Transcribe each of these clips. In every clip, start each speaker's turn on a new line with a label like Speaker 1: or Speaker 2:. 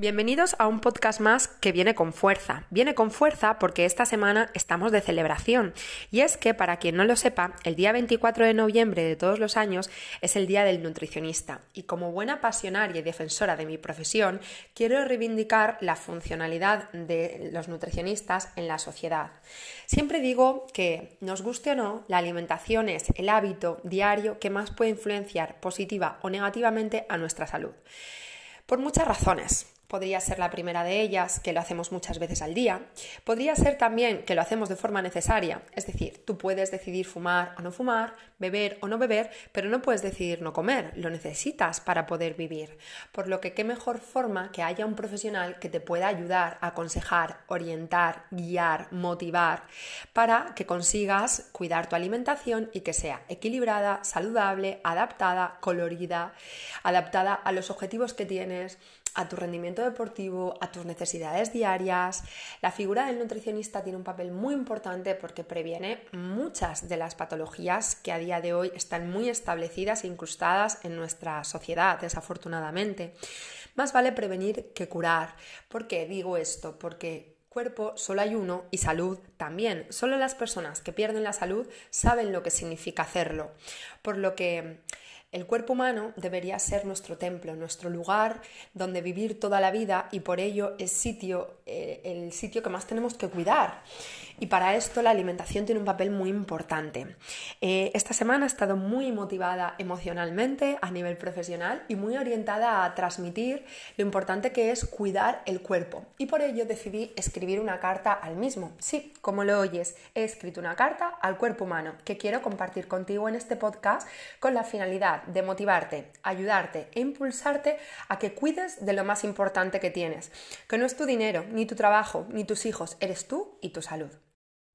Speaker 1: Bienvenidos a un podcast más que viene con fuerza. Viene con fuerza porque esta semana estamos de celebración. Y es que, para quien no lo sepa, el día 24 de noviembre de todos los años es el Día del Nutricionista. Y como buena pasionaria y defensora de mi profesión, quiero reivindicar la funcionalidad de los nutricionistas en la sociedad. Siempre digo que, nos guste o no, la alimentación es el hábito diario que más puede influenciar positiva o negativamente a nuestra salud. Por muchas razones. Podría ser la primera de ellas, que lo hacemos muchas veces al día. Podría ser también que lo hacemos de forma necesaria, es decir, tú puedes decidir fumar o no fumar, beber o no beber, pero no puedes decidir no comer, lo necesitas para poder vivir. Por lo que qué mejor forma que haya un profesional que te pueda ayudar, aconsejar, orientar, guiar, motivar, para que consigas cuidar tu alimentación y que sea equilibrada, saludable, adaptada, colorida, adaptada a los objetivos que tienes a tu rendimiento deportivo, a tus necesidades diarias. La figura del nutricionista tiene un papel muy importante porque previene muchas de las patologías que a día de hoy están muy establecidas e incrustadas en nuestra sociedad, desafortunadamente. Más vale prevenir que curar. ¿Por qué digo esto? Porque cuerpo solo hay uno y salud también. Solo las personas que pierden la salud saben lo que significa hacerlo. Por lo que el cuerpo humano debería ser nuestro templo, nuestro lugar donde vivir toda la vida y por ello es sitio, eh, el sitio que más tenemos que cuidar. Y para esto la alimentación tiene un papel muy importante. Eh, esta semana he estado muy motivada emocionalmente a nivel profesional y muy orientada a transmitir lo importante que es cuidar el cuerpo. Y por ello decidí escribir una carta al mismo. Sí, como lo oyes, he escrito una carta al cuerpo humano que quiero compartir contigo en este podcast con la finalidad de motivarte, ayudarte e impulsarte a que cuides de lo más importante que tienes, que no es tu dinero, ni tu trabajo, ni tus hijos, eres tú y tu salud.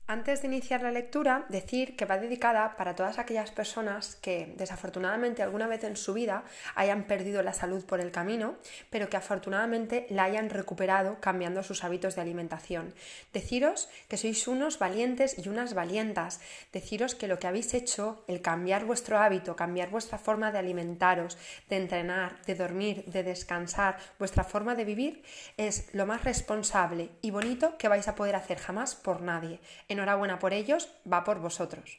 Speaker 1: Antes de iniciar la lectura, decir que va dedicada para todas aquellas personas que desafortunadamente alguna vez en su vida hayan perdido la salud por el camino, pero que afortunadamente la hayan recuperado cambiando sus hábitos de alimentación. Deciros que sois unos valientes y unas valientas. Deciros que lo que habéis hecho, el cambiar vuestro hábito, cambiar vuestra forma de alimentaros, de entrenar, de dormir, de descansar, vuestra forma de vivir, es lo más responsable y bonito que vais a poder hacer jamás por nadie Enhorabuena por ellos, va por vosotros.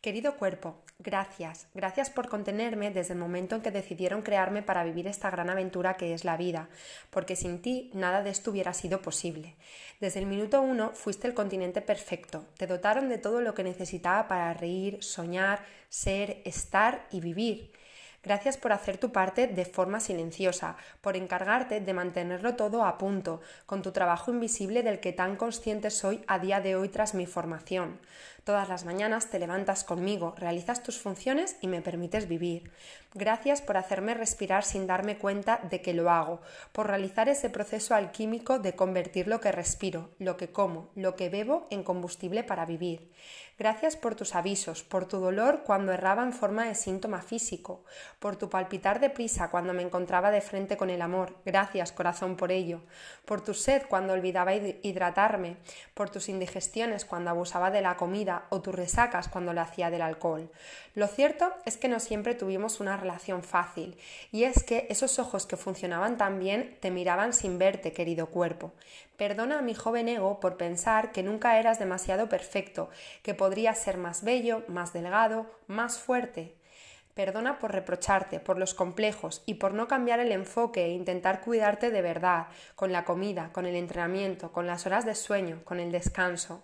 Speaker 1: Querido cuerpo, gracias, gracias por contenerme desde el momento en que decidieron crearme para vivir esta gran aventura que es la vida, porque sin ti nada de esto hubiera sido posible. Desde el minuto uno fuiste el continente perfecto, te dotaron de todo lo que necesitaba para reír, soñar, ser, estar y vivir. Gracias por hacer tu parte de forma silenciosa, por encargarte de mantenerlo todo a punto, con tu trabajo invisible del que tan consciente soy a día de hoy tras mi formación. Todas las mañanas te levantas conmigo, realizas tus funciones y me permites vivir. Gracias por hacerme respirar sin darme cuenta de que lo hago, por realizar ese proceso alquímico de convertir lo que respiro, lo que como, lo que bebo en combustible para vivir. Gracias por tus avisos, por tu dolor cuando erraba en forma de síntoma físico, por tu palpitar de prisa cuando me encontraba de frente con el amor. Gracias, corazón, por ello. Por tu sed cuando olvidaba hidratarme, por tus indigestiones cuando abusaba de la comida o tus resacas cuando lo hacía del alcohol. Lo cierto es que no siempre tuvimos una relación fácil, y es que esos ojos que funcionaban tan bien te miraban sin verte, querido cuerpo. Perdona a mi joven ego por pensar que nunca eras demasiado perfecto, que podrías ser más bello, más delgado, más fuerte. Perdona por reprocharte, por los complejos y por no cambiar el enfoque e intentar cuidarte de verdad, con la comida, con el entrenamiento, con las horas de sueño, con el descanso.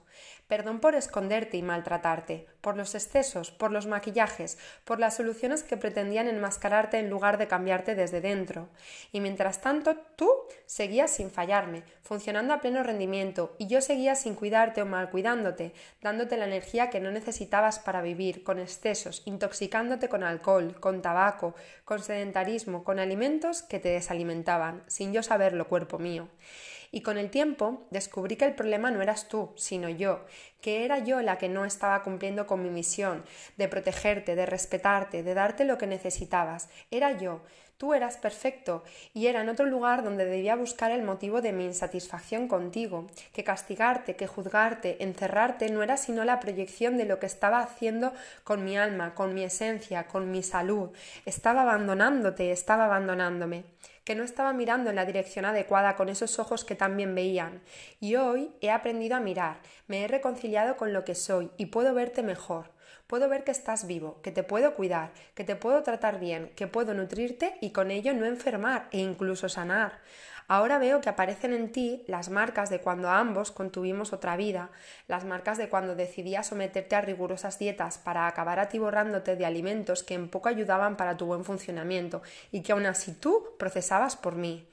Speaker 1: Perdón por esconderte y maltratarte, por los excesos, por los maquillajes, por las soluciones que pretendían enmascararte en lugar de cambiarte desde dentro. Y mientras tanto, tú seguías sin fallarme, funcionando a pleno rendimiento, y yo seguía sin cuidarte o mal cuidándote, dándote la energía que no necesitabas para vivir, con excesos, intoxicándote con alcohol, con tabaco, con sedentarismo, con alimentos que te desalimentaban, sin yo saberlo, cuerpo mío. Y con el tiempo descubrí que el problema no eras tú, sino yo, que era yo la que no estaba cumpliendo con mi misión de protegerte, de respetarte, de darte lo que necesitabas. Era yo. Tú eras perfecto y era en otro lugar donde debía buscar el motivo de mi insatisfacción contigo, que castigarte, que juzgarte, encerrarte no era sino la proyección de lo que estaba haciendo con mi alma, con mi esencia, con mi salud. Estaba abandonándote, estaba abandonándome. que no estaba mirando en la dirección adecuada con esos ojos que también veían. Y hoy he aprendido a mirar, me he reconciliado con lo que soy y puedo verte mejor. Puedo ver que estás vivo, que te puedo cuidar, que te puedo tratar bien, que puedo nutrirte y con ello no enfermar e incluso sanar. Ahora veo que aparecen en ti las marcas de cuando ambos contuvimos otra vida, las marcas de cuando decidías someterte a rigurosas dietas para acabar atiborrándote de alimentos que en poco ayudaban para tu buen funcionamiento y que aún así tú procesabas por mí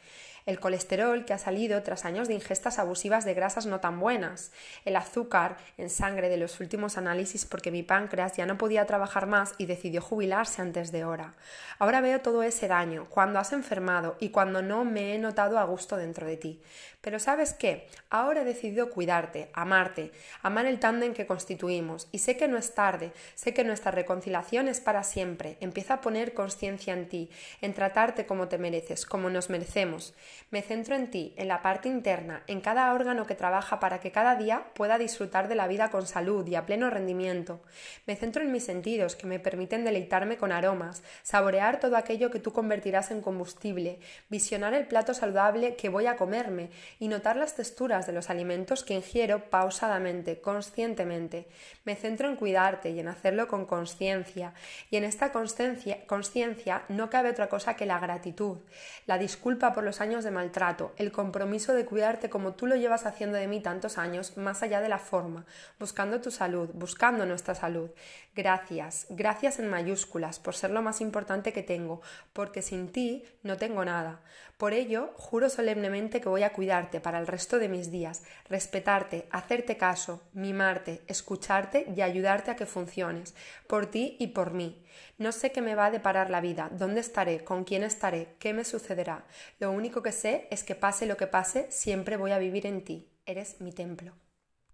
Speaker 1: el colesterol que ha salido tras años de ingestas abusivas de grasas no tan buenas, el azúcar en sangre de los últimos análisis porque mi páncreas ya no podía trabajar más y decidió jubilarse antes de hora. Ahora veo todo ese daño, cuando has enfermado y cuando no me he notado a gusto dentro de ti. Pero ¿sabes qué? Ahora he decidido cuidarte, amarte, amar el tándem que constituimos y sé que no es tarde, sé que nuestra reconciliación es para siempre. Empieza a poner conciencia en ti, en tratarte como te mereces, como nos merecemos. Me centro en ti, en la parte interna, en cada órgano que trabaja para que cada día pueda disfrutar de la vida con salud y a pleno rendimiento. Me centro en mis sentidos, que me permiten deleitarme con aromas, saborear todo aquello que tú convertirás en combustible, visionar el plato saludable que voy a comerme y notar las texturas de los alimentos que ingiero pausadamente, conscientemente. Me centro en cuidarte y en hacerlo con conciencia. Y en esta conciencia no cabe otra cosa que la gratitud, la disculpa por los años de maltrato, el compromiso de cuidarte como tú lo llevas haciendo de mí tantos años, más allá de la forma, buscando tu salud, buscando nuestra salud. Gracias, gracias en mayúsculas por ser lo más importante que tengo, porque sin ti no tengo nada. Por ello, juro solemnemente que voy a cuidarte para el resto de mis días, respetarte, hacerte caso, mimarte, escucharte y ayudarte a que funciones, por ti y por mí. No sé qué me va a deparar la vida, dónde estaré, con quién estaré, qué me sucederá. Lo único sé es que pase lo que pase, siempre voy a vivir en ti. Eres mi templo.